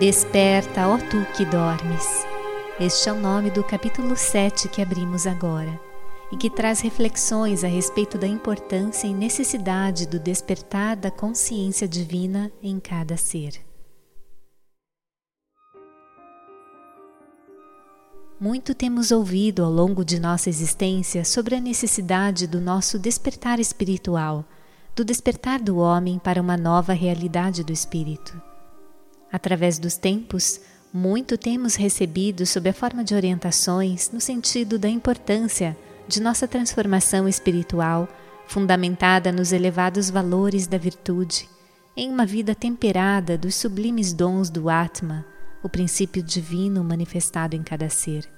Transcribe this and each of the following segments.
Desperta, ó tu que dormes. Este é o nome do capítulo 7 que abrimos agora e que traz reflexões a respeito da importância e necessidade do despertar da consciência divina em cada ser. Muito temos ouvido ao longo de nossa existência sobre a necessidade do nosso despertar espiritual, do despertar do homem para uma nova realidade do espírito. Através dos tempos, muito temos recebido sob a forma de orientações no sentido da importância de nossa transformação espiritual, fundamentada nos elevados valores da virtude, em uma vida temperada dos sublimes dons do Atma o princípio divino manifestado em cada ser.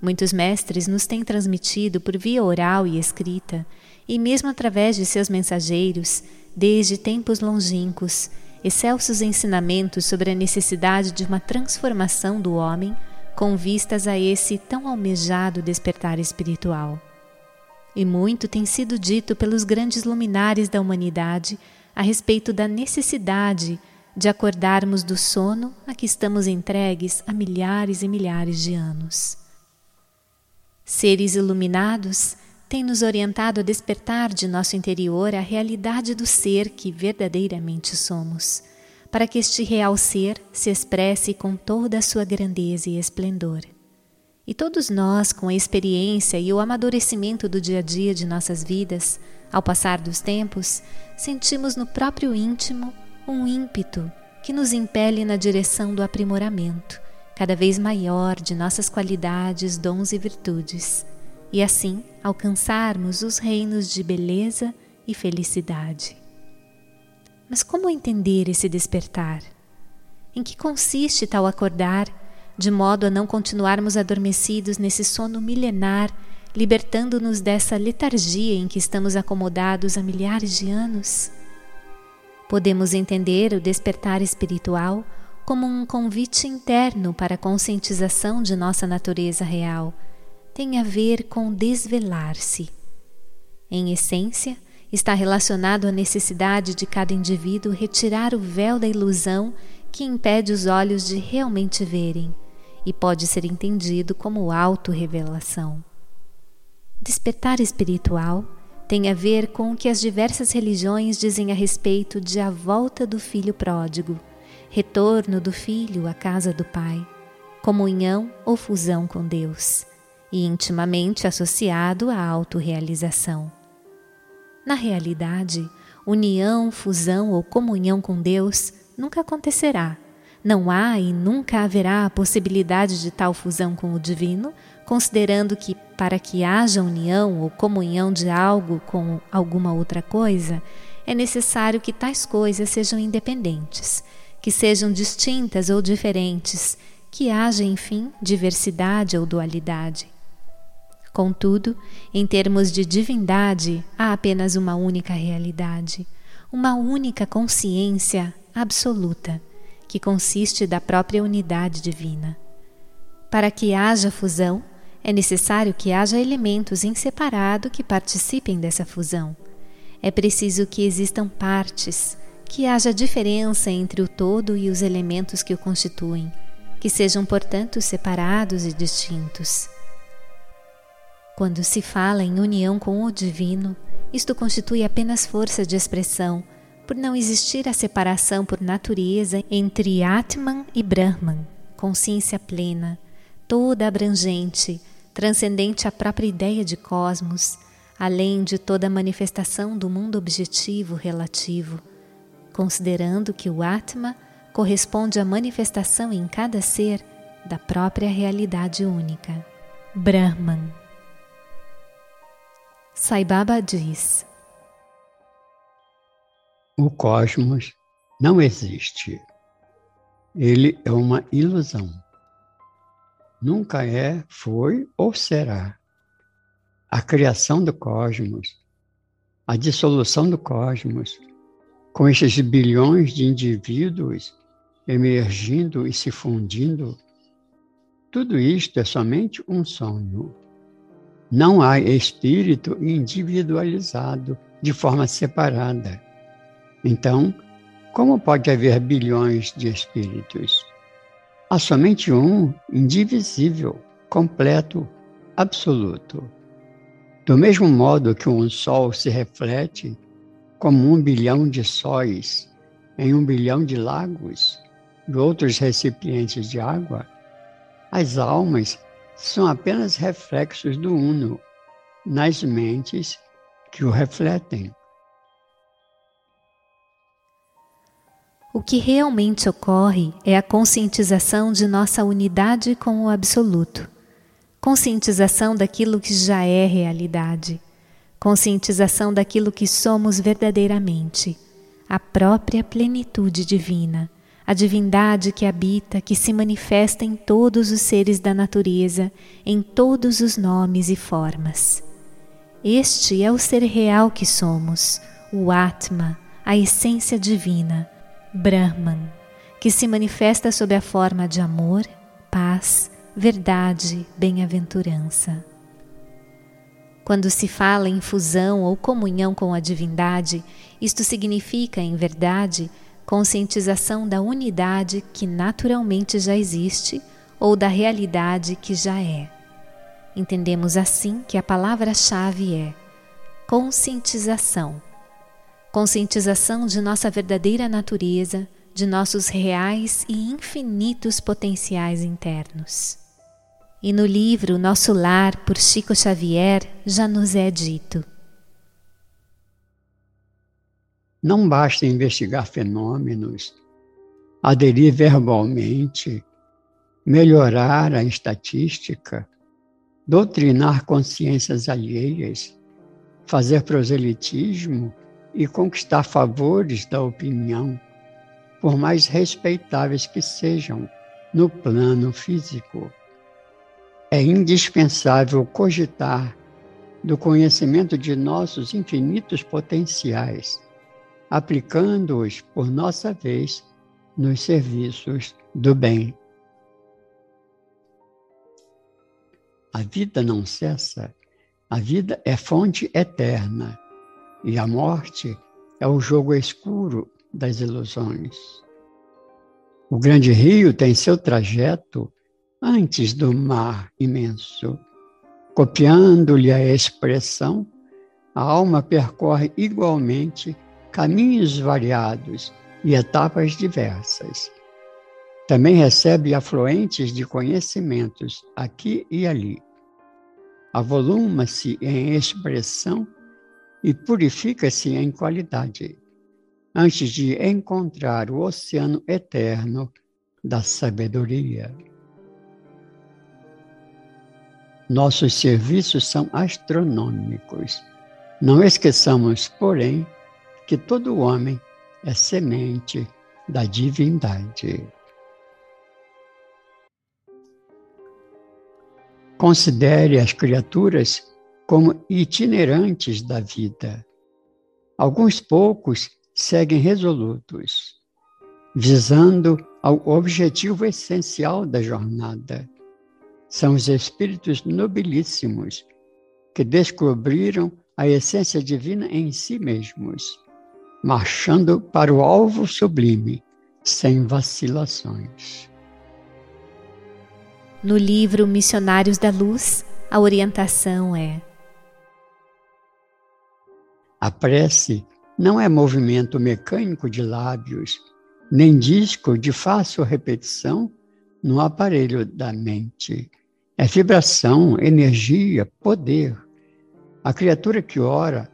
Muitos mestres nos têm transmitido por via oral e escrita, e mesmo através de seus mensageiros, desde tempos longínquos, excelsos ensinamentos sobre a necessidade de uma transformação do homem com vistas a esse tão almejado despertar espiritual. E muito tem sido dito pelos grandes luminares da humanidade a respeito da necessidade de acordarmos do sono a que estamos entregues há milhares e milhares de anos. Seres iluminados têm nos orientado a despertar de nosso interior a realidade do ser que verdadeiramente somos, para que este real ser se expresse com toda a sua grandeza e esplendor. E todos nós, com a experiência e o amadurecimento do dia a dia de nossas vidas, ao passar dos tempos, sentimos no próprio íntimo um ímpeto que nos impele na direção do aprimoramento cada vez maior de nossas qualidades, dons e virtudes, e assim alcançarmos os reinos de beleza e felicidade. Mas como entender esse despertar? Em que consiste tal acordar, de modo a não continuarmos adormecidos nesse sono milenar, libertando-nos dessa letargia em que estamos acomodados há milhares de anos? Podemos entender o despertar espiritual como um convite interno para a conscientização de nossa natureza real. Tem a ver com desvelar-se. Em essência, está relacionado à necessidade de cada indivíduo retirar o véu da ilusão que impede os olhos de realmente verem e pode ser entendido como autorrevelação. Despertar espiritual tem a ver com o que as diversas religiões dizem a respeito de a volta do filho pródigo, retorno do filho à casa do pai, comunhão ou fusão com Deus, e intimamente associado à autorrealização. Na realidade, união, fusão ou comunhão com Deus nunca acontecerá. Não há e nunca haverá a possibilidade de tal fusão com o divino, considerando que para que haja união ou comunhão de algo com alguma outra coisa, é necessário que tais coisas sejam independentes, que sejam distintas ou diferentes, que haja, enfim, diversidade ou dualidade. Contudo, em termos de divindade, há apenas uma única realidade, uma única consciência absoluta, que consiste da própria unidade divina. Para que haja fusão, é necessário que haja elementos em separado que participem dessa fusão. É preciso que existam partes, que haja diferença entre o todo e os elementos que o constituem, que sejam, portanto, separados e distintos. Quando se fala em união com o divino, isto constitui apenas força de expressão, por não existir a separação por natureza entre Atman e Brahman, consciência plena, toda abrangente, transcendente à própria ideia de cosmos, além de toda manifestação do mundo objetivo relativo, considerando que o Atma corresponde à manifestação em cada ser da própria realidade única, Brahman. Sai Baba diz: O cosmos não existe. Ele é uma ilusão nunca é, foi ou será. A criação do cosmos, a dissolução do cosmos, com estes bilhões de indivíduos emergindo e se fundindo, tudo isto é somente um sonho. Não há espírito individualizado de forma separada. Então, Como pode haver bilhões de espíritos? Há somente um indivisível, completo, absoluto. Do mesmo modo que um sol se reflete como um bilhão de sóis em um bilhão de lagos e outros recipientes de água, as almas são apenas reflexos do Uno nas mentes que o refletem. O que realmente ocorre é a conscientização de nossa unidade com o Absoluto, conscientização daquilo que já é realidade, conscientização daquilo que somos verdadeiramente, a própria plenitude divina, a divindade que habita, que se manifesta em todos os seres da natureza, em todos os nomes e formas. Este é o ser real que somos, o Atma, a essência divina Brahman, que se manifesta sob a forma de amor, paz, verdade, bem-aventurança. Quando se fala em fusão ou comunhão com a divindade, isto significa, em verdade, conscientização da unidade que naturalmente já existe ou da realidade que já é. Entendemos assim que a palavra-chave é conscientização conscientização de nossa verdadeira natureza, de nossos reais e infinitos potenciais internos. E no livro Nosso Lar, por Chico Xavier, já nos é dito: Não basta investigar fenômenos, aderir verbalmente, melhorar a estatística, doutrinar consciências alheias, fazer proselitismo e conquistar favores da opinião, por mais respeitáveis que sejam no plano físico. É indispensável cogitar do conhecimento de nossos infinitos potenciais, aplicando-os, por nossa vez, nos serviços do bem. A vida não cessa, a vida é fonte eterna e a morte é o jogo escuro das ilusões. O grande rio tem seu trajeto antes do mar imenso. Copiando-lhe a expressão, a alma percorre igualmente caminhos variados e etapas diversas. Também recebe afluentes de conhecimentos aqui e ali. Avoluma-se em expressão e purifica-se em qualidade, antes de encontrar o oceano eterno da sabedoria. Nossos serviços são astronômicos. Não esqueçamos, porém, que todo homem é semente da divindade. Considere as criaturas como itinerantes da vida. Alguns poucos seguem resolutos, visando ao objetivo essencial da jornada. São os espíritos nobilíssimos que descobriram a essência divina em si mesmos, marchando para o alvo sublime, sem vacilações. No livro Missionários da Luz, a orientação é a prece não é movimento mecânico de lábios, nem disco de fácil repetição no aparelho da mente. É vibração, energia, poder. A criatura que ora,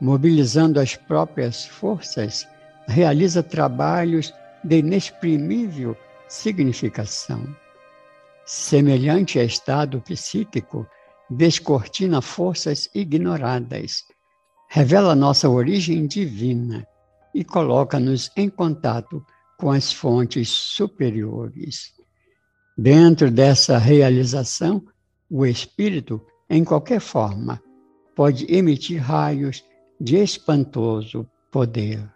mobilizando as próprias forças, realiza trabalhos de inexprimível significação. Semelhante a estado psíquico, descortina forças ignoradas revela nossa origem divina e coloca-nos em contato com as fontes superiores. Dentro dessa realização, o espírito, em qualquer forma, pode emitir raios de espantoso poder.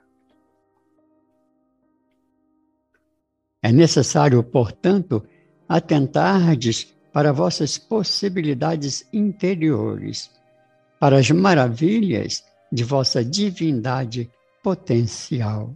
É necessário, portanto, atentardes para vossas possibilidades interiores para as maravilhas de vossa divindade potencial.